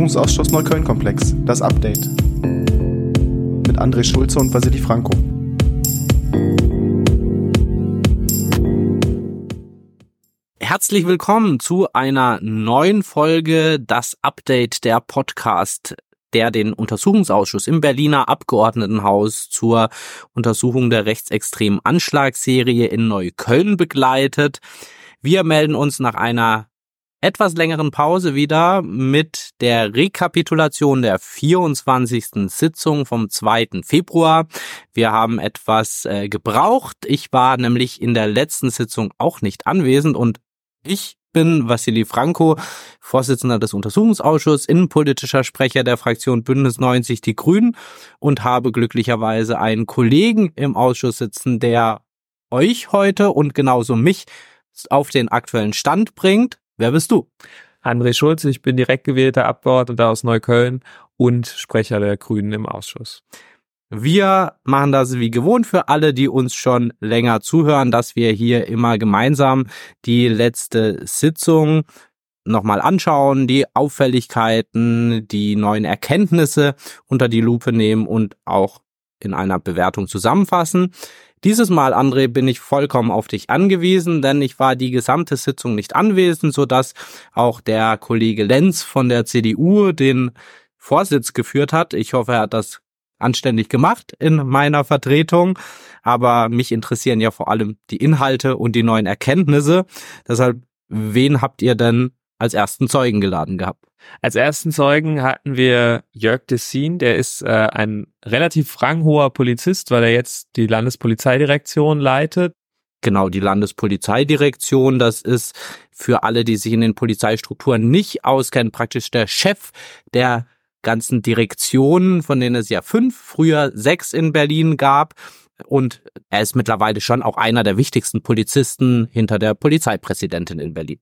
Untersuchungsausschuss Neukölln-Komplex, das Update. Mit André Schulze und Vasili Franco. Herzlich willkommen zu einer neuen Folge Das Update der Podcast der den Untersuchungsausschuss im Berliner Abgeordnetenhaus zur Untersuchung der rechtsextremen Anschlagsserie in Neukölln begleitet. Wir melden uns nach einer etwas längeren Pause wieder mit der Rekapitulation der 24. Sitzung vom 2. Februar. Wir haben etwas äh, gebraucht. Ich war nämlich in der letzten Sitzung auch nicht anwesend und ich bin Vassili Franco, Vorsitzender des Untersuchungsausschusses, innenpolitischer Sprecher der Fraktion Bündnis 90 Die Grünen und habe glücklicherweise einen Kollegen im Ausschuss sitzen, der euch heute und genauso mich auf den aktuellen Stand bringt. Wer bist du? André Schulze, ich bin direkt gewählter Abgeordneter aus Neukölln und Sprecher der Grünen im Ausschuss. Wir machen das wie gewohnt für alle, die uns schon länger zuhören, dass wir hier immer gemeinsam die letzte Sitzung nochmal anschauen, die Auffälligkeiten, die neuen Erkenntnisse unter die Lupe nehmen und auch in einer Bewertung zusammenfassen. Dieses Mal, André, bin ich vollkommen auf dich angewiesen, denn ich war die gesamte Sitzung nicht anwesend, so dass auch der Kollege Lenz von der CDU den Vorsitz geführt hat. Ich hoffe, er hat das anständig gemacht in meiner Vertretung. Aber mich interessieren ja vor allem die Inhalte und die neuen Erkenntnisse. Deshalb, wen habt ihr denn als ersten Zeugen geladen gehabt? Als ersten Zeugen hatten wir Jörg Dessin, der ist äh, ein relativ ranghoher Polizist, weil er jetzt die Landespolizeidirektion leitet. Genau, die Landespolizeidirektion, das ist für alle, die sich in den Polizeistrukturen nicht auskennen, praktisch der Chef der ganzen Direktionen, von denen es ja fünf, früher sechs in Berlin gab. Und er ist mittlerweile schon auch einer der wichtigsten Polizisten hinter der Polizeipräsidentin in Berlin.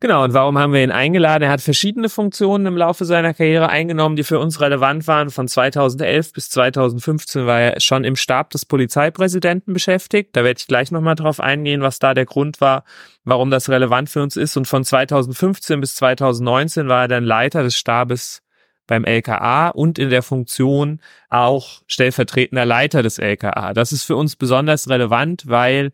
Genau, und warum haben wir ihn eingeladen? Er hat verschiedene Funktionen im Laufe seiner Karriere eingenommen, die für uns relevant waren. Von 2011 bis 2015 war er schon im Stab des Polizeipräsidenten beschäftigt. Da werde ich gleich nochmal drauf eingehen, was da der Grund war, warum das relevant für uns ist. Und von 2015 bis 2019 war er dann Leiter des Stabes beim LKA und in der Funktion auch stellvertretender Leiter des LKA. Das ist für uns besonders relevant, weil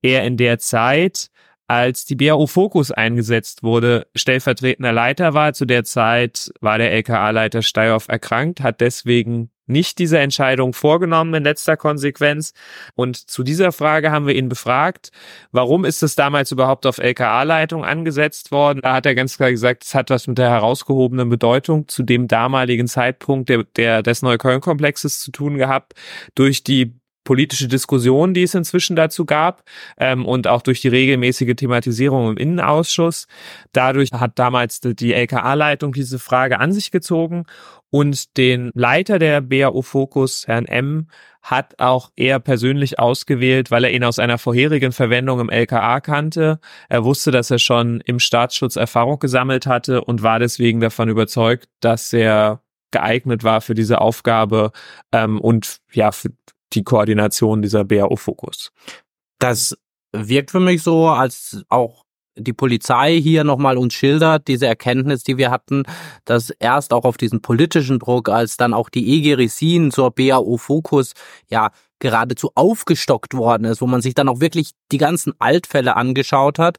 er in der Zeit, als die BAO Fokus eingesetzt wurde, stellvertretender Leiter war. Zu der Zeit war der LKA-Leiter Steyhoff erkrankt, hat deswegen nicht diese Entscheidung vorgenommen in letzter Konsequenz. Und zu dieser Frage haben wir ihn befragt, warum ist es damals überhaupt auf LKA-Leitung angesetzt worden? Da hat er ganz klar gesagt, es hat was mit der herausgehobenen Bedeutung zu dem damaligen Zeitpunkt der, der des Neukölln-Komplexes zu tun gehabt, durch die politische Diskussion, die es inzwischen dazu gab ähm, und auch durch die regelmäßige Thematisierung im Innenausschuss. Dadurch hat damals die LKA-Leitung diese Frage an sich gezogen und den Leiter der BAO Fokus, Herrn M., hat auch er persönlich ausgewählt, weil er ihn aus einer vorherigen Verwendung im LKA kannte. Er wusste, dass er schon im Staatsschutz Erfahrung gesammelt hatte und war deswegen davon überzeugt, dass er geeignet war für diese Aufgabe ähm, und ja, für die Koordination dieser BAO Fokus. Das wirkt für mich so, als auch die Polizei hier nochmal uns schildert, diese Erkenntnis, die wir hatten, dass erst auch auf diesen politischen Druck, als dann auch die EG zur BAO Fokus, ja, geradezu aufgestockt worden ist, wo man sich dann auch wirklich die ganzen Altfälle angeschaut hat,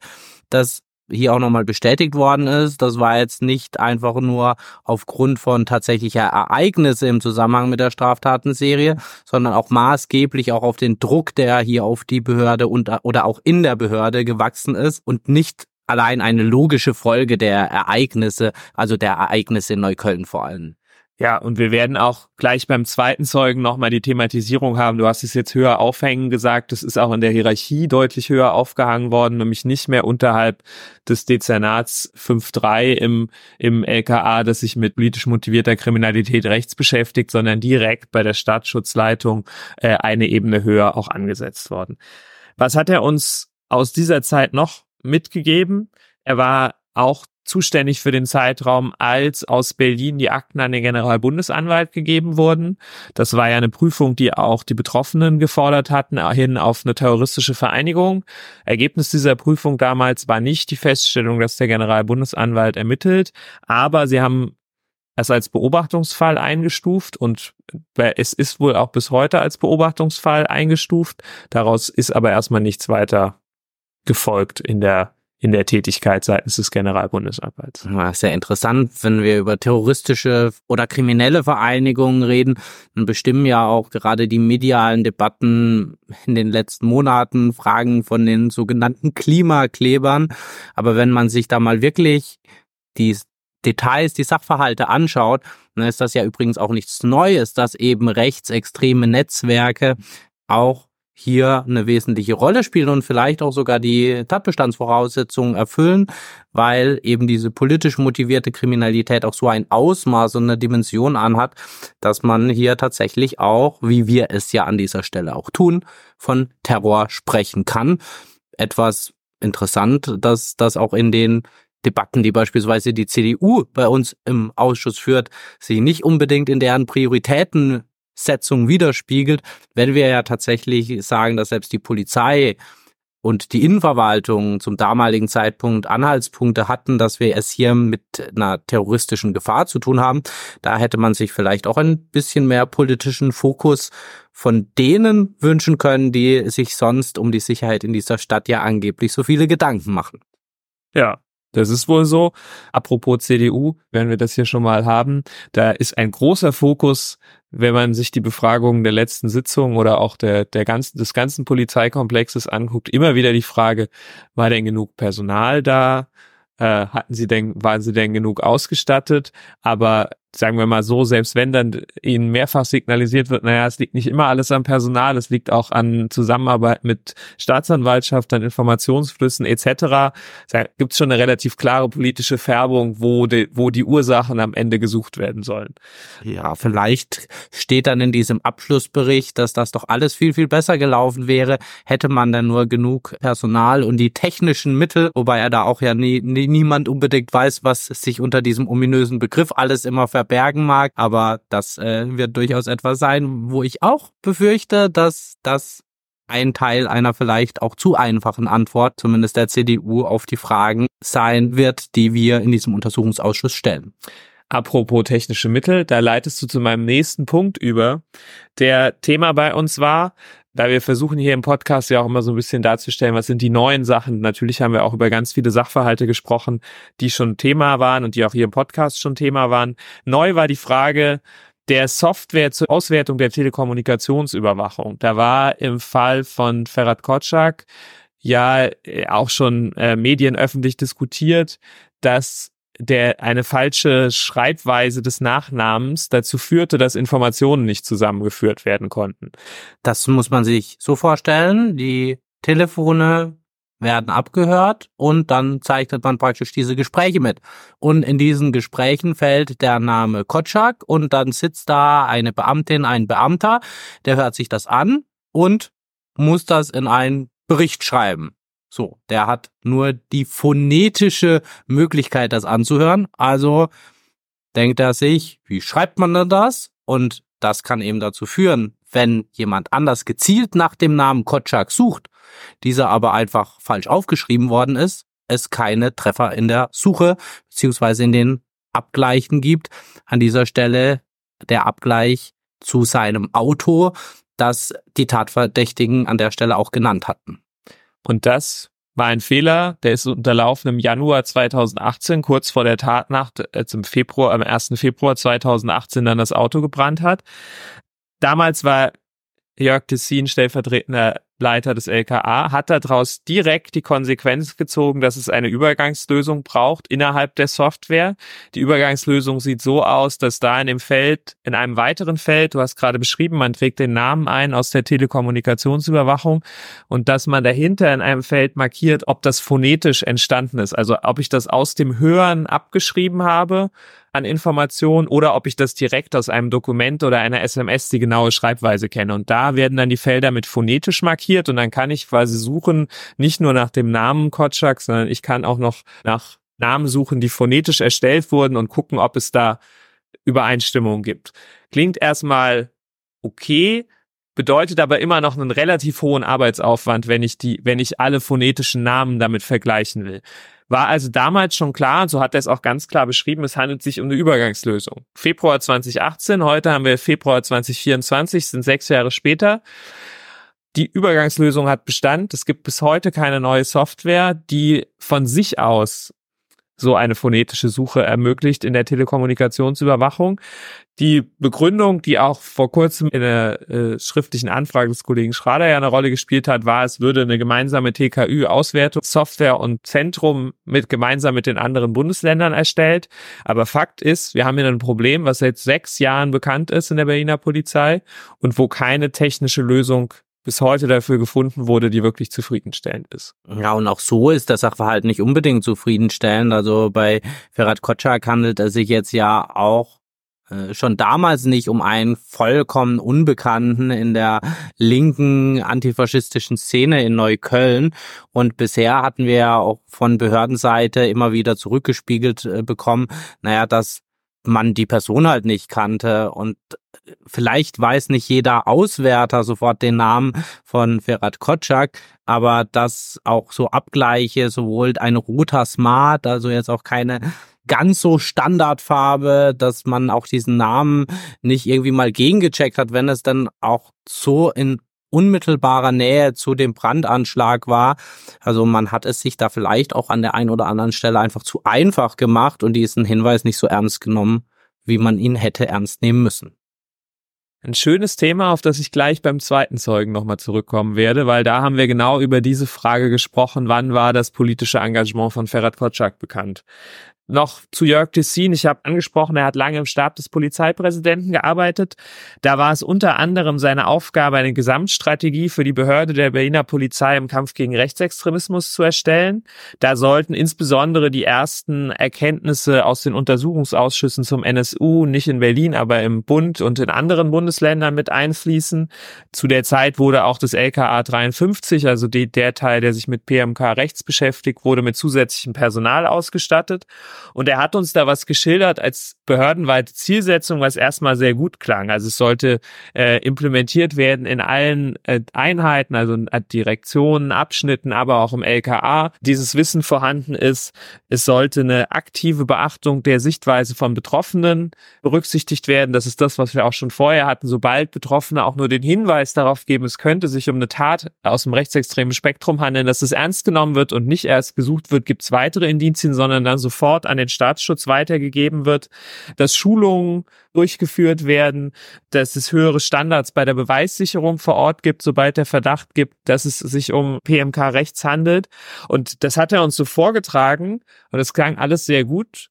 dass hier auch nochmal bestätigt worden ist. Das war jetzt nicht einfach nur aufgrund von tatsächlicher Ereignisse im Zusammenhang mit der Straftatenserie, sondern auch maßgeblich auch auf den Druck, der hier auf die Behörde und, oder auch in der Behörde gewachsen ist und nicht allein eine logische Folge der Ereignisse, also der Ereignisse in Neukölln vor allem. Ja, und wir werden auch gleich beim zweiten Zeugen nochmal die Thematisierung haben. Du hast es jetzt höher aufhängen gesagt. Das ist auch in der Hierarchie deutlich höher aufgehangen worden, nämlich nicht mehr unterhalb des Dezernats 5.3 im, im LKA, das sich mit politisch motivierter Kriminalität rechts beschäftigt, sondern direkt bei der Staatsschutzleitung äh, eine Ebene höher auch angesetzt worden. Was hat er uns aus dieser Zeit noch mitgegeben? Er war auch zuständig für den Zeitraum, als aus Berlin die Akten an den Generalbundesanwalt gegeben wurden. Das war ja eine Prüfung, die auch die Betroffenen gefordert hatten, hin auf eine terroristische Vereinigung. Ergebnis dieser Prüfung damals war nicht die Feststellung, dass der Generalbundesanwalt ermittelt, aber sie haben es als Beobachtungsfall eingestuft und es ist wohl auch bis heute als Beobachtungsfall eingestuft. Daraus ist aber erstmal nichts weiter gefolgt in der in der Tätigkeit seitens des Generalbundesanwalts. Ja, sehr interessant, wenn wir über terroristische oder kriminelle Vereinigungen reden, dann bestimmen ja auch gerade die medialen Debatten in den letzten Monaten Fragen von den sogenannten Klimaklebern. Aber wenn man sich da mal wirklich die Details, die Sachverhalte anschaut, dann ist das ja übrigens auch nichts Neues, dass eben rechtsextreme Netzwerke auch hier eine wesentliche Rolle spielen und vielleicht auch sogar die Tatbestandsvoraussetzungen erfüllen, weil eben diese politisch motivierte Kriminalität auch so ein Ausmaß und eine Dimension anhat, dass man hier tatsächlich auch, wie wir es ja an dieser Stelle auch tun, von Terror sprechen kann. Etwas interessant, dass das auch in den Debatten, die beispielsweise die CDU bei uns im Ausschuss führt, sich nicht unbedingt in deren Prioritäten Setzung widerspiegelt, wenn wir ja tatsächlich sagen, dass selbst die Polizei und die Innenverwaltung zum damaligen Zeitpunkt Anhaltspunkte hatten, dass wir es hier mit einer terroristischen Gefahr zu tun haben. Da hätte man sich vielleicht auch ein bisschen mehr politischen Fokus von denen wünschen können, die sich sonst um die Sicherheit in dieser Stadt ja angeblich so viele Gedanken machen. Ja, das ist wohl so. Apropos CDU, wenn wir das hier schon mal haben, da ist ein großer Fokus, wenn man sich die Befragungen der letzten Sitzung oder auch der, der ganzen, des ganzen Polizeikomplexes anguckt, immer wieder die Frage, war denn genug Personal da? Äh, hatten sie denn, waren sie denn genug ausgestattet? Aber sagen wir mal so, selbst wenn dann ihnen mehrfach signalisiert wird, naja, es liegt nicht immer alles am Personal, es liegt auch an Zusammenarbeit mit Staatsanwaltschaft, an Informationsflüssen etc., da gibt es schon eine relativ klare politische Färbung, wo die, wo die Ursachen am Ende gesucht werden sollen. Ja, vielleicht steht dann in diesem Abschlussbericht, dass das doch alles viel, viel besser gelaufen wäre, hätte man dann nur genug Personal und die technischen Mittel, wobei er da auch ja nie, nie, niemand unbedingt weiß, was sich unter diesem ominösen Begriff alles immer verbergen mag, aber das äh, wird durchaus etwas sein, wo ich auch befürchte, dass das ein Teil einer vielleicht auch zu einfachen Antwort, zumindest der CDU, auf die Fragen sein wird, die wir in diesem Untersuchungsausschuss stellen. Apropos technische Mittel, da leitest du zu meinem nächsten Punkt über, der Thema bei uns war, da wir versuchen hier im Podcast ja auch immer so ein bisschen darzustellen, was sind die neuen Sachen. Natürlich haben wir auch über ganz viele Sachverhalte gesprochen, die schon Thema waren und die auch hier im Podcast schon Thema waren. Neu war die Frage der Software zur Auswertung der Telekommunikationsüberwachung. Da war im Fall von Ferhat Kotschak ja äh, auch schon äh, medienöffentlich diskutiert, dass der eine falsche Schreibweise des Nachnamens dazu führte, dass Informationen nicht zusammengeführt werden konnten. Das muss man sich so vorstellen. Die Telefone werden abgehört und dann zeichnet man praktisch diese Gespräche mit. Und in diesen Gesprächen fällt der Name Kotschak und dann sitzt da eine Beamtin, ein Beamter, der hört sich das an und muss das in einen Bericht schreiben. So, der hat nur die phonetische Möglichkeit, das anzuhören. Also denkt er sich, wie schreibt man denn das? Und das kann eben dazu führen, wenn jemand anders gezielt nach dem Namen Kotschak sucht, dieser aber einfach falsch aufgeschrieben worden ist, es keine Treffer in der Suche beziehungsweise in den Abgleichen gibt. An dieser Stelle der Abgleich zu seinem Auto, das die Tatverdächtigen an der Stelle auch genannt hatten. Und das war ein Fehler, der ist unterlaufen im Januar 2018, kurz vor der Tatnacht, als im Februar, am 1. Februar 2018 dann das Auto gebrannt hat. Damals war Jörg Tessin stellvertretender Leiter des LKA, hat daraus direkt die Konsequenz gezogen, dass es eine Übergangslösung braucht innerhalb der Software. Die Übergangslösung sieht so aus, dass da in dem Feld, in einem weiteren Feld, du hast gerade beschrieben, man trägt den Namen ein aus der Telekommunikationsüberwachung und dass man dahinter in einem Feld markiert, ob das phonetisch entstanden ist. Also ob ich das aus dem Hören abgeschrieben habe an Informationen oder ob ich das direkt aus einem Dokument oder einer SMS die genaue Schreibweise kenne. Und da werden dann die Felder mit phonetisch markiert und dann kann ich quasi suchen, nicht nur nach dem Namen Kotschak, sondern ich kann auch noch nach Namen suchen, die phonetisch erstellt wurden und gucken, ob es da Übereinstimmungen gibt. Klingt erstmal okay, bedeutet aber immer noch einen relativ hohen Arbeitsaufwand, wenn ich die, wenn ich alle phonetischen Namen damit vergleichen will. War also damals schon klar, so hat er es auch ganz klar beschrieben, es handelt sich um eine Übergangslösung. Februar 2018, heute haben wir Februar 2024, sind sechs Jahre später. Die Übergangslösung hat Bestand. Es gibt bis heute keine neue Software, die von sich aus so eine phonetische Suche ermöglicht in der Telekommunikationsüberwachung. Die Begründung, die auch vor kurzem in der äh, schriftlichen Anfrage des Kollegen Schrader ja eine Rolle gespielt hat, war, es würde eine gemeinsame TKÜ-Auswertungssoftware und Zentrum mit gemeinsam mit den anderen Bundesländern erstellt. Aber Fakt ist, wir haben hier ein Problem, was seit sechs Jahren bekannt ist in der Berliner Polizei und wo keine technische Lösung bis heute dafür gefunden wurde, die wirklich zufriedenstellend ist. Ja, und auch so ist der Sachverhalt nicht unbedingt zufriedenstellend. Also bei Ferhat Kotschak handelt es sich jetzt ja auch äh, schon damals nicht um einen vollkommen Unbekannten in der linken antifaschistischen Szene in Neukölln. Und bisher hatten wir ja auch von Behördenseite immer wieder zurückgespiegelt äh, bekommen, naja, dass man die Person halt nicht kannte und vielleicht weiß nicht jeder Auswärter sofort den Namen von Ferhat Kotschak, aber dass auch so Abgleiche, sowohl ein roter Smart, also jetzt auch keine ganz so Standardfarbe, dass man auch diesen Namen nicht irgendwie mal gegengecheckt hat, wenn es dann auch so in unmittelbarer Nähe zu dem Brandanschlag war. Also man hat es sich da vielleicht auch an der einen oder anderen Stelle einfach zu einfach gemacht und diesen Hinweis nicht so ernst genommen, wie man ihn hätte ernst nehmen müssen. Ein schönes Thema, auf das ich gleich beim zweiten Zeugen nochmal zurückkommen werde, weil da haben wir genau über diese Frage gesprochen, wann war das politische Engagement von Ferhat Kotschak bekannt noch zu Jörg Tessin. Ich habe angesprochen, er hat lange im Stab des Polizeipräsidenten gearbeitet. Da war es unter anderem seine Aufgabe, eine Gesamtstrategie für die Behörde der Berliner Polizei im Kampf gegen Rechtsextremismus zu erstellen. Da sollten insbesondere die ersten Erkenntnisse aus den Untersuchungsausschüssen zum NSU, nicht in Berlin, aber im Bund und in anderen Bundesländern mit einfließen. Zu der Zeit wurde auch das LKA 53, also die, der Teil, der sich mit PMK rechts beschäftigt, wurde mit zusätzlichem Personal ausgestattet. Und er hat uns da was geschildert als behördenweite Zielsetzung, was erstmal sehr gut klang. Also es sollte äh, implementiert werden in allen äh, Einheiten, also in Direktionen, Abschnitten, aber auch im LKA. Dieses Wissen vorhanden ist. Es sollte eine aktive Beachtung der Sichtweise von Betroffenen berücksichtigt werden. Das ist das, was wir auch schon vorher hatten. Sobald Betroffene auch nur den Hinweis darauf geben, es könnte sich um eine Tat aus dem rechtsextremen Spektrum handeln, dass es ernst genommen wird und nicht erst gesucht wird, gibt es weitere Indizien, sondern dann sofort an den Staatsschutz weitergegeben wird, dass Schulungen durchgeführt werden, dass es höhere Standards bei der Beweissicherung vor Ort gibt, sobald der Verdacht gibt, dass es sich um PMK-Rechts handelt. Und das hat er uns so vorgetragen und es klang alles sehr gut.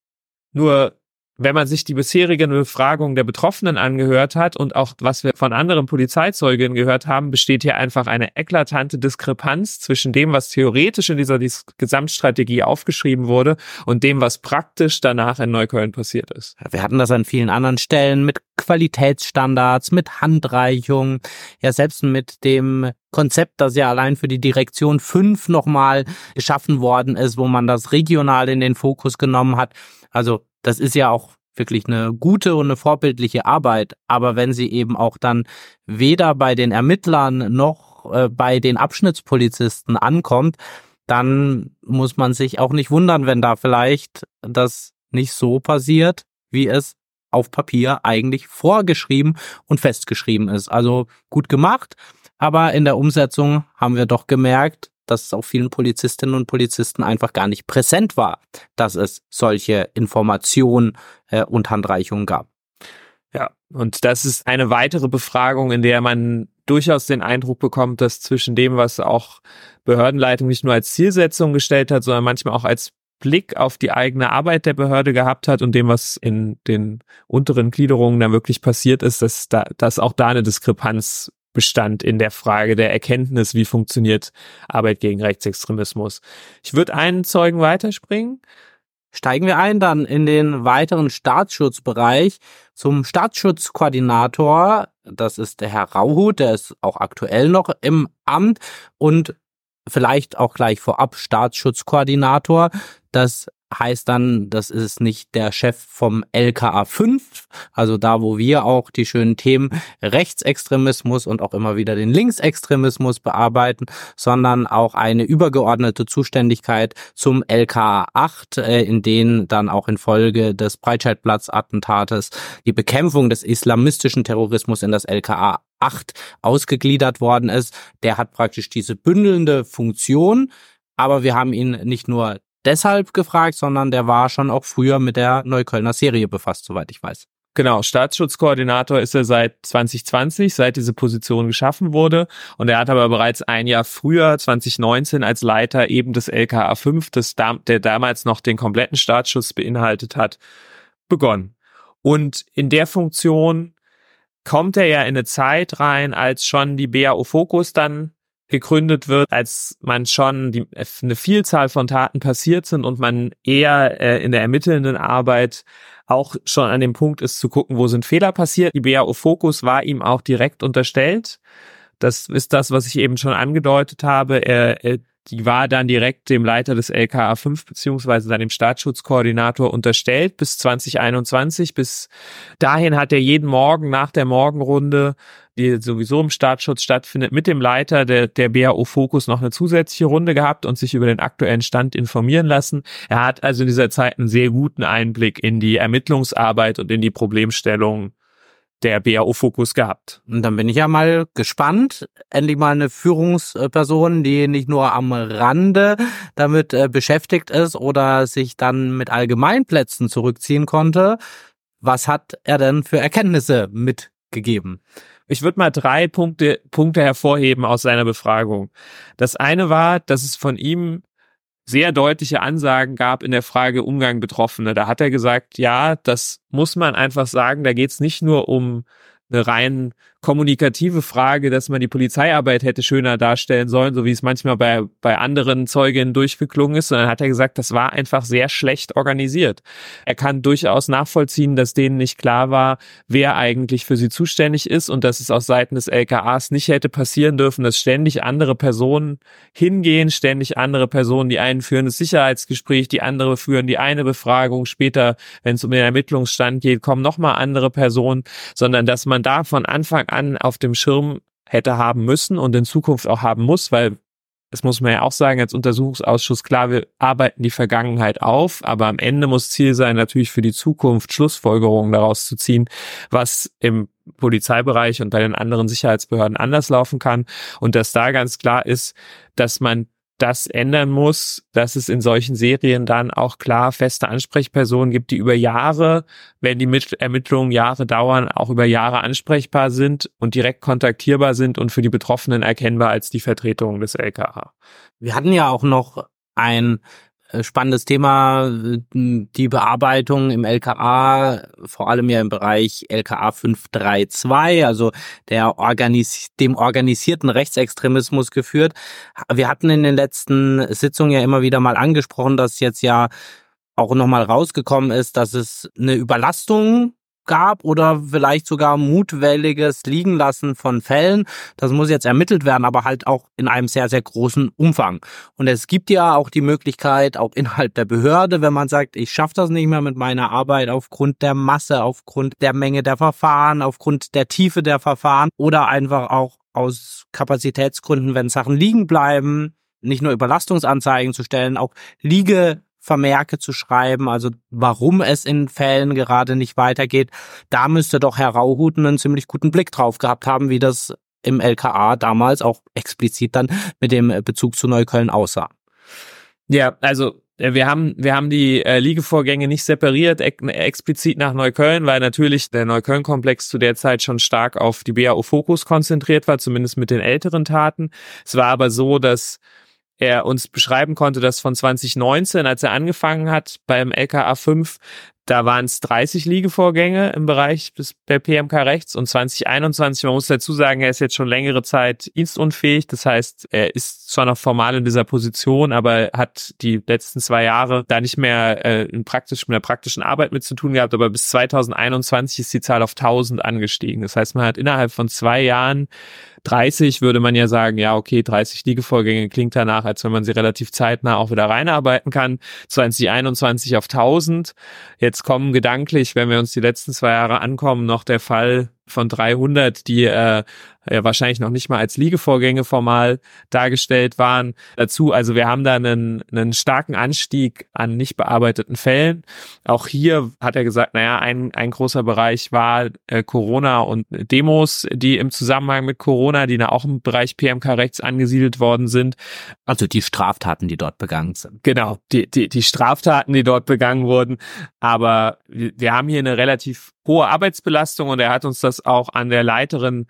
Nur wenn man sich die bisherigen Befragungen der Betroffenen angehört hat und auch was wir von anderen Polizeizeugen gehört haben, besteht hier einfach eine eklatante Diskrepanz zwischen dem, was theoretisch in dieser Gesamtstrategie aufgeschrieben wurde und dem, was praktisch danach in Neukölln passiert ist. Wir hatten das an vielen anderen Stellen mit Qualitätsstandards, mit Handreichung, ja selbst mit dem Konzept, das ja allein für die Direktion 5 nochmal geschaffen worden ist, wo man das regional in den Fokus genommen hat. Also das ist ja auch wirklich eine gute und eine vorbildliche Arbeit. Aber wenn sie eben auch dann weder bei den Ermittlern noch äh, bei den Abschnittspolizisten ankommt, dann muss man sich auch nicht wundern, wenn da vielleicht das nicht so passiert, wie es auf Papier eigentlich vorgeschrieben und festgeschrieben ist. Also gut gemacht, aber in der Umsetzung haben wir doch gemerkt, dass es auch vielen Polizistinnen und Polizisten einfach gar nicht präsent war, dass es solche Informationen äh, und Handreichungen gab. Ja, und das ist eine weitere Befragung, in der man durchaus den Eindruck bekommt, dass zwischen dem, was auch Behördenleitung nicht nur als Zielsetzung gestellt hat, sondern manchmal auch als Blick auf die eigene Arbeit der Behörde gehabt hat und dem, was in den unteren Gliederungen dann wirklich passiert ist, dass da, dass auch da eine Diskrepanz bestand in der Frage der Erkenntnis, wie funktioniert Arbeit gegen Rechtsextremismus. Ich würde einen Zeugen weiterspringen. Steigen wir ein dann in den weiteren Staatsschutzbereich zum Staatsschutzkoordinator. Das ist der Herr Rauhut, der ist auch aktuell noch im Amt und vielleicht auch gleich vorab Staatsschutzkoordinator. Das heißt dann, das ist nicht der Chef vom LKA 5, also da, wo wir auch die schönen Themen Rechtsextremismus und auch immer wieder den Linksextremismus bearbeiten, sondern auch eine übergeordnete Zuständigkeit zum LKA 8, äh, in denen dann auch infolge des Breitscheidplatz-Attentates die Bekämpfung des islamistischen Terrorismus in das LKA 8 ausgegliedert worden ist. Der hat praktisch diese bündelnde Funktion, aber wir haben ihn nicht nur deshalb gefragt, sondern der war schon auch früher mit der Neuköllner Serie befasst, soweit ich weiß. Genau, Staatsschutzkoordinator ist er seit 2020, seit diese Position geschaffen wurde. Und er hat aber bereits ein Jahr früher, 2019, als Leiter eben des LKA 5, des, der damals noch den kompletten Staatsschutz beinhaltet hat, begonnen. Und in der Funktion kommt er ja in eine Zeit rein, als schon die BAO Fokus dann gegründet wird, als man schon die, eine Vielzahl von Taten passiert sind und man eher äh, in der ermittelnden Arbeit auch schon an dem Punkt ist zu gucken, wo sind Fehler passiert. Die BAO Fokus war ihm auch direkt unterstellt. Das ist das, was ich eben schon angedeutet habe. Er, er die war dann direkt dem Leiter des LKA 5 beziehungsweise dann dem Staatsschutzkoordinator unterstellt bis 2021. Bis dahin hat er jeden Morgen nach der Morgenrunde, die sowieso im Staatsschutz stattfindet, mit dem Leiter der, der BAO Fokus noch eine zusätzliche Runde gehabt und sich über den aktuellen Stand informieren lassen. Er hat also in dieser Zeit einen sehr guten Einblick in die Ermittlungsarbeit und in die Problemstellung der BAO-Fokus gehabt. Und dann bin ich ja mal gespannt. Endlich mal eine Führungsperson, die nicht nur am Rande damit äh, beschäftigt ist oder sich dann mit Allgemeinplätzen zurückziehen konnte. Was hat er denn für Erkenntnisse mitgegeben? Ich würde mal drei Punkte, Punkte hervorheben aus seiner Befragung. Das eine war, dass es von ihm sehr deutliche Ansagen gab in der Frage Umgang Betroffene. Da hat er gesagt, ja, das muss man einfach sagen, da geht es nicht nur um eine rein kommunikative Frage, dass man die Polizeiarbeit hätte schöner darstellen sollen, so wie es manchmal bei, bei anderen Zeuginnen durchgeklungen ist, sondern hat er gesagt, das war einfach sehr schlecht organisiert. Er kann durchaus nachvollziehen, dass denen nicht klar war, wer eigentlich für sie zuständig ist und dass es aus Seiten des LKAs nicht hätte passieren dürfen, dass ständig andere Personen hingehen, ständig andere Personen, die einen führen das Sicherheitsgespräch, die andere führen die eine Befragung, später, wenn es um den Ermittlungsstand geht, kommen nochmal andere Personen, sondern dass man da von Anfang an auf dem Schirm hätte haben müssen und in Zukunft auch haben muss, weil das muss man ja auch sagen, als Untersuchungsausschuss, klar, wir arbeiten die Vergangenheit auf, aber am Ende muss Ziel sein, natürlich für die Zukunft Schlussfolgerungen daraus zu ziehen, was im Polizeibereich und bei den anderen Sicherheitsbehörden anders laufen kann. Und dass da ganz klar ist, dass man das ändern muss, dass es in solchen Serien dann auch klar feste Ansprechpersonen gibt, die über Jahre, wenn die Ermittlungen Jahre dauern, auch über Jahre ansprechbar sind und direkt kontaktierbar sind und für die Betroffenen erkennbar als die Vertretung des LKH. Wir hatten ja auch noch ein spannendes Thema, äh, die Bearbeitung im LKA, vor allem ja im Bereich LKA 532, also der organis dem organisierten Rechtsextremismus geführt. Wir hatten in den letzten Sitzungen ja immer wieder mal angesprochen, dass jetzt ja auch nochmal rausgekommen ist, dass es eine Überlastung gab oder vielleicht sogar mutwilliges Liegenlassen von Fällen. Das muss jetzt ermittelt werden, aber halt auch in einem sehr, sehr großen Umfang. Und es gibt ja auch die Möglichkeit, auch innerhalb der Behörde, wenn man sagt, ich schaffe das nicht mehr mit meiner Arbeit aufgrund der Masse, aufgrund der Menge der Verfahren, aufgrund der Tiefe der Verfahren oder einfach auch aus Kapazitätsgründen, wenn Sachen liegen bleiben, nicht nur Überlastungsanzeigen zu stellen, auch Liege Vermerke zu schreiben, also warum es in Fällen gerade nicht weitergeht. Da müsste doch Herr Rauhuten einen ziemlich guten Blick drauf gehabt haben, wie das im LKA damals auch explizit dann mit dem Bezug zu Neukölln aussah. Ja, also äh, wir haben, wir haben die äh, Liegevorgänge nicht separiert, ex explizit nach Neukölln, weil natürlich der Neukölln-Komplex zu der Zeit schon stark auf die BAO-Fokus konzentriert war, zumindest mit den älteren Taten. Es war aber so, dass er uns beschreiben konnte, dass von 2019, als er angefangen hat beim LKA 5, da waren es 30 Liegevorgänge im Bereich des, der PMK rechts und 2021, man muss dazu sagen, er ist jetzt schon längere Zeit dienstunfähig. Das heißt, er ist zwar noch formal in dieser Position, aber hat die letzten zwei Jahre da nicht mehr äh, in praktisch, mit der praktischen Arbeit mit zu tun gehabt. Aber bis 2021 ist die Zahl auf 1000 angestiegen. Das heißt, man hat innerhalb von zwei Jahren 30 würde man ja sagen, ja, okay, 30 Liegevorgänge klingt danach, als wenn man sie relativ zeitnah auch wieder reinarbeiten kann. 2021 auf 1000. Jetzt kommen gedanklich, wenn wir uns die letzten zwei Jahre ankommen, noch der Fall von 300, die äh, ja, wahrscheinlich noch nicht mal als Liegevorgänge formal dargestellt waren. Dazu, also wir haben da einen, einen starken Anstieg an nicht bearbeiteten Fällen. Auch hier hat er gesagt, naja, ein, ein großer Bereich war äh, Corona und Demos, die im Zusammenhang mit Corona, die da auch im Bereich PMK rechts angesiedelt worden sind. Also die Straftaten, die dort begangen sind. Genau, die, die, die Straftaten, die dort begangen wurden. Aber wir, wir haben hier eine relativ hohe Arbeitsbelastung und er hat uns das auch an der Leiterin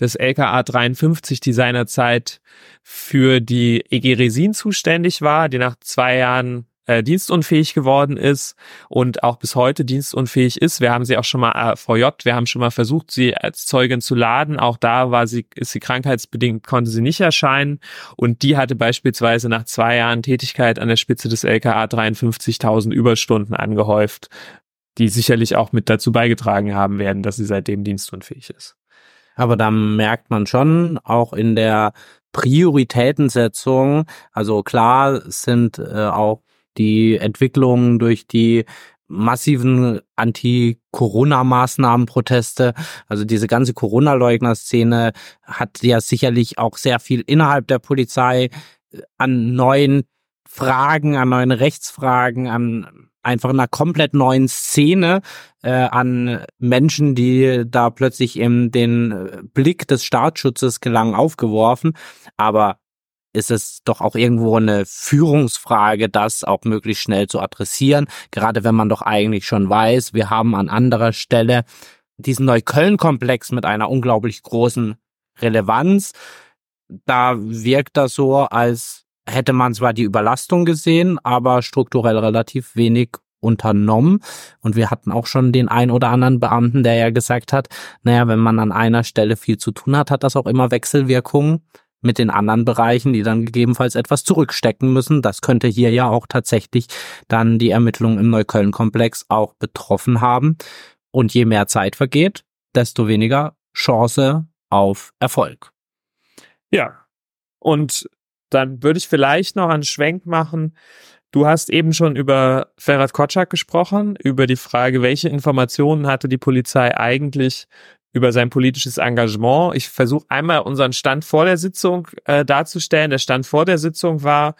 des LKA 53, die seinerzeit für die EG Resin zuständig war, die nach zwei Jahren äh, dienstunfähig geworden ist und auch bis heute dienstunfähig ist. Wir haben sie auch schon mal äh, VJ, wir haben schon mal versucht, sie als Zeugin zu laden. Auch da war sie, ist sie krankheitsbedingt, konnte sie nicht erscheinen. Und die hatte beispielsweise nach zwei Jahren Tätigkeit an der Spitze des LKA 53.000 Überstunden angehäuft, die sicherlich auch mit dazu beigetragen haben werden, dass sie seitdem dienstunfähig ist. Aber da merkt man schon auch in der Prioritätensetzung, also klar sind äh, auch die Entwicklungen durch die massiven Anti-Corona-Maßnahmen-Proteste, also diese ganze Corona-Leugner-Szene hat ja sicherlich auch sehr viel innerhalb der Polizei äh, an neuen Fragen, an neuen Rechtsfragen, an einfach einer komplett neuen Szene äh, an Menschen, die da plötzlich in den äh, Blick des Staatsschutzes gelangen, aufgeworfen. Aber ist es doch auch irgendwo eine Führungsfrage, das auch möglichst schnell zu adressieren, gerade wenn man doch eigentlich schon weiß, wir haben an anderer Stelle diesen Neukölln-Komplex mit einer unglaublich großen Relevanz. Da wirkt das so, als hätte man zwar die Überlastung gesehen, aber strukturell relativ wenig unternommen. Und wir hatten auch schon den ein oder anderen Beamten, der ja gesagt hat, naja, wenn man an einer Stelle viel zu tun hat, hat das auch immer Wechselwirkungen mit den anderen Bereichen, die dann gegebenenfalls etwas zurückstecken müssen. Das könnte hier ja auch tatsächlich dann die Ermittlungen im Neukölln-Komplex auch betroffen haben. Und je mehr Zeit vergeht, desto weniger Chance auf Erfolg. Ja. Und dann würde ich vielleicht noch einen Schwenk machen. Du hast eben schon über Ferhat Kotschak gesprochen, über die Frage, welche Informationen hatte die Polizei eigentlich über sein politisches Engagement. Ich versuche einmal unseren Stand vor der Sitzung äh, darzustellen. Der Stand vor der Sitzung war,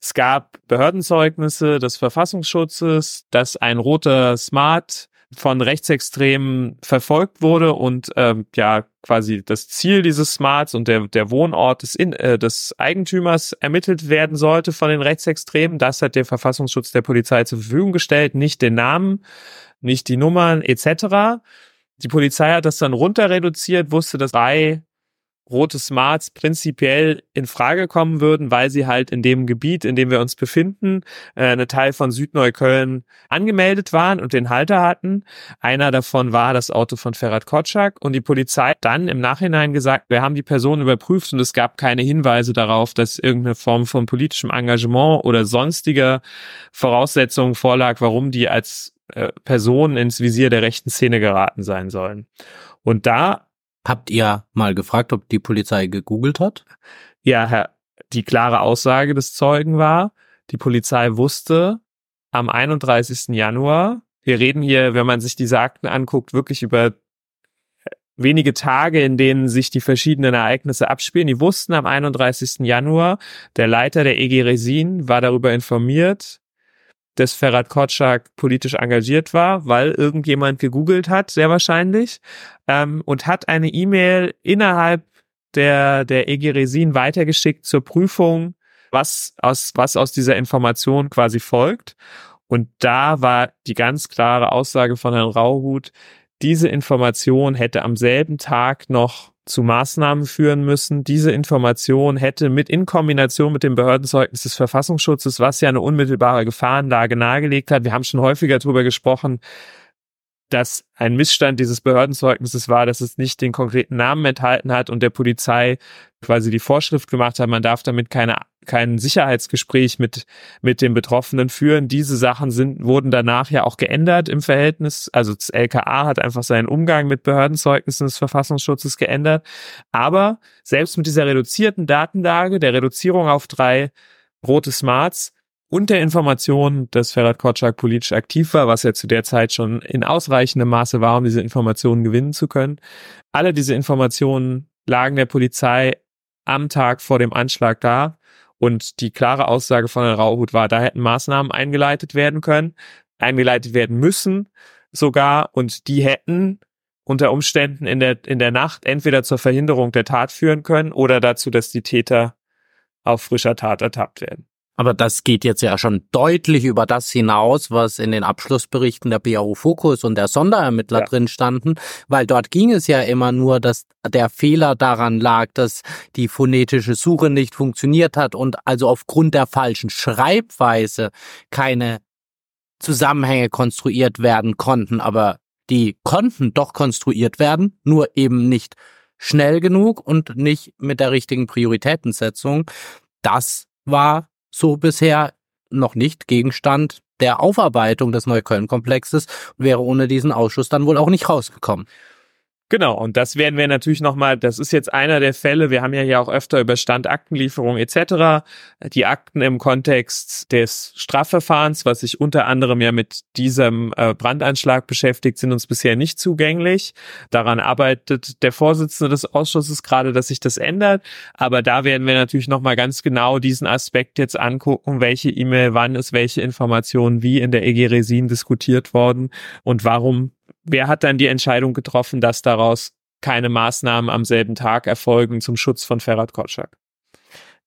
es gab Behördenzeugnisse des Verfassungsschutzes, dass ein roter Smart von Rechtsextremen verfolgt wurde und ähm, ja quasi das Ziel dieses Smarts und der, der Wohnort des, In äh, des Eigentümers ermittelt werden sollte von den Rechtsextremen. Das hat der Verfassungsschutz der Polizei zur Verfügung gestellt, nicht den Namen, nicht die Nummern etc. Die Polizei hat das dann runter reduziert, wusste, dass drei rote Smarts prinzipiell in Frage kommen würden, weil sie halt in dem Gebiet, in dem wir uns befinden, äh, eine Teil von Südneukölln angemeldet waren und den Halter hatten. Einer davon war das Auto von Ferhat Kotschak und die Polizei dann im Nachhinein gesagt, wir haben die Person überprüft und es gab keine Hinweise darauf, dass irgendeine Form von politischem Engagement oder sonstiger Voraussetzungen vorlag, warum die als äh, Person ins Visier der rechten Szene geraten sein sollen. Und da Habt ihr mal gefragt, ob die Polizei gegoogelt hat? Ja, Herr, die klare Aussage des Zeugen war, die Polizei wusste am 31. Januar, wir reden hier, wenn man sich diese Akten anguckt, wirklich über wenige Tage, in denen sich die verschiedenen Ereignisse abspielen. Die wussten am 31. Januar, der Leiter der EG Resin war darüber informiert, dass Ferhat Kotschak politisch engagiert war, weil irgendjemand gegoogelt hat, sehr wahrscheinlich, ähm, und hat eine E-Mail innerhalb der, der EG Resin weitergeschickt zur Prüfung, was aus, was aus dieser Information quasi folgt. Und da war die ganz klare Aussage von Herrn Rauhut, diese Information hätte am selben Tag noch zu Maßnahmen führen müssen. Diese Information hätte mit in Kombination mit dem Behördenzeugnis des Verfassungsschutzes, was ja eine unmittelbare Gefahrenlage nahegelegt hat, wir haben schon häufiger darüber gesprochen, dass ein Missstand dieses Behördenzeugnisses war, dass es nicht den konkreten Namen enthalten hat und der Polizei quasi die Vorschrift gemacht hat, man darf damit keine, kein Sicherheitsgespräch mit, mit dem Betroffenen führen. Diese Sachen sind, wurden danach ja auch geändert im Verhältnis. Also das LKA hat einfach seinen Umgang mit Behördenzeugnissen des Verfassungsschutzes geändert. Aber selbst mit dieser reduzierten Datenlage, der Reduzierung auf drei rote Smarts, und der Information, dass Ferhat Kotschak politisch aktiv war, was er zu der Zeit schon in ausreichendem Maße war, um diese Informationen gewinnen zu können. Alle diese Informationen lagen der Polizei am Tag vor dem Anschlag da. Und die klare Aussage von Herrn Rauhut war, da hätten Maßnahmen eingeleitet werden können, eingeleitet werden müssen sogar. Und die hätten unter Umständen in der, in der Nacht entweder zur Verhinderung der Tat führen können oder dazu, dass die Täter auf frischer Tat ertappt werden. Aber das geht jetzt ja schon deutlich über das hinaus, was in den Abschlussberichten der BAU Fokus und der Sonderermittler ja. drin standen, weil dort ging es ja immer nur, dass der Fehler daran lag, dass die phonetische Suche nicht funktioniert hat und also aufgrund der falschen Schreibweise keine Zusammenhänge konstruiert werden konnten, aber die konnten doch konstruiert werden, nur eben nicht schnell genug und nicht mit der richtigen Prioritätensetzung. Das war so bisher noch nicht Gegenstand der Aufarbeitung des Neukölln-Komplexes und wäre ohne diesen Ausschuss dann wohl auch nicht rausgekommen. Genau, und das werden wir natürlich nochmal, das ist jetzt einer der Fälle, wir haben ja hier auch öfter über Standaktenlieferung etc., die Akten im Kontext des Strafverfahrens, was sich unter anderem ja mit diesem äh, Brandanschlag beschäftigt, sind uns bisher nicht zugänglich. Daran arbeitet der Vorsitzende des Ausschusses gerade, dass sich das ändert, aber da werden wir natürlich nochmal ganz genau diesen Aspekt jetzt angucken, welche E-Mail wann ist welche Informationen wie in der EG Resin diskutiert worden und warum wer hat dann die Entscheidung getroffen, dass daraus keine Maßnahmen am selben Tag erfolgen zum Schutz von Ferhat Kotschak?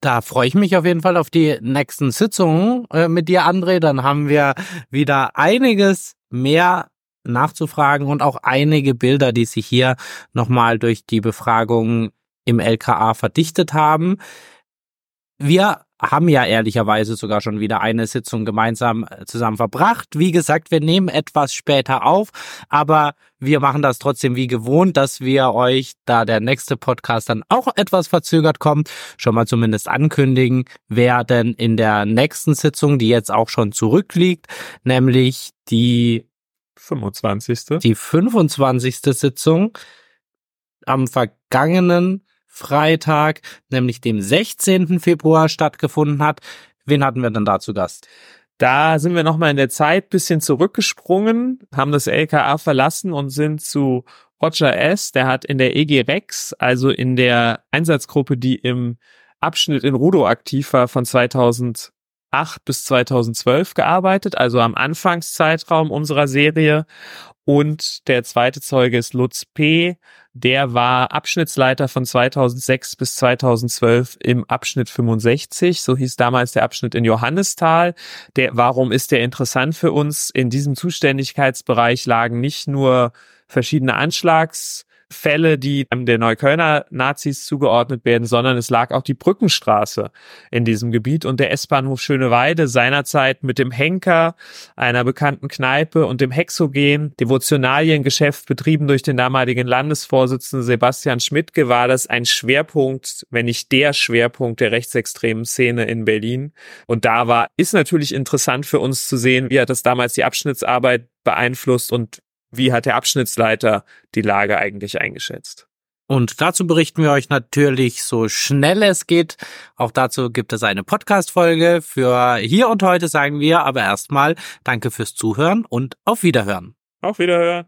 Da freue ich mich auf jeden Fall auf die nächsten Sitzungen äh, mit dir, André. Dann haben wir wieder einiges mehr nachzufragen und auch einige Bilder, die sich hier nochmal durch die Befragung im LKA verdichtet haben. Wir haben ja ehrlicherweise sogar schon wieder eine Sitzung gemeinsam äh, zusammen verbracht. Wie gesagt, wir nehmen etwas später auf, aber wir machen das trotzdem wie gewohnt, dass wir euch, da der nächste Podcast dann auch etwas verzögert kommt, schon mal zumindest ankündigen, wer denn in der nächsten Sitzung, die jetzt auch schon zurückliegt, nämlich die 25. Die 25. Sitzung am vergangenen Freitag, nämlich dem 16. Februar stattgefunden hat. Wen hatten wir denn da zu Gast? Da sind wir nochmal in der Zeit bisschen zurückgesprungen, haben das LKA verlassen und sind zu Roger S., der hat in der EG Rex, also in der Einsatzgruppe, die im Abschnitt in Rudo aktiv war, von 2008 bis 2012 gearbeitet, also am Anfangszeitraum unserer Serie. Und der zweite Zeuge ist Lutz P., der war Abschnittsleiter von 2006 bis 2012 im Abschnitt 65. So hieß damals der Abschnitt in Johannisthal. Der, warum ist der interessant für uns? In diesem Zuständigkeitsbereich lagen nicht nur verschiedene Anschlags Fälle, die der Neuköllner Nazis zugeordnet werden, sondern es lag auch die Brückenstraße in diesem Gebiet und der S-Bahnhof Schöneweide seinerzeit mit dem Henker, einer bekannten Kneipe und dem Hexogen, Devotionaliengeschäft betrieben durch den damaligen Landesvorsitzenden Sebastian Schmidtke, war das ein Schwerpunkt, wenn nicht der Schwerpunkt der rechtsextremen Szene in Berlin. Und da war, ist natürlich interessant für uns zu sehen, wie hat das damals die Abschnittsarbeit beeinflusst und wie hat der Abschnittsleiter die Lage eigentlich eingeschätzt? Und dazu berichten wir euch natürlich so schnell es geht. Auch dazu gibt es eine Podcast-Folge. Für hier und heute sagen wir aber erstmal Danke fürs Zuhören und auf Wiederhören. Auf Wiederhören.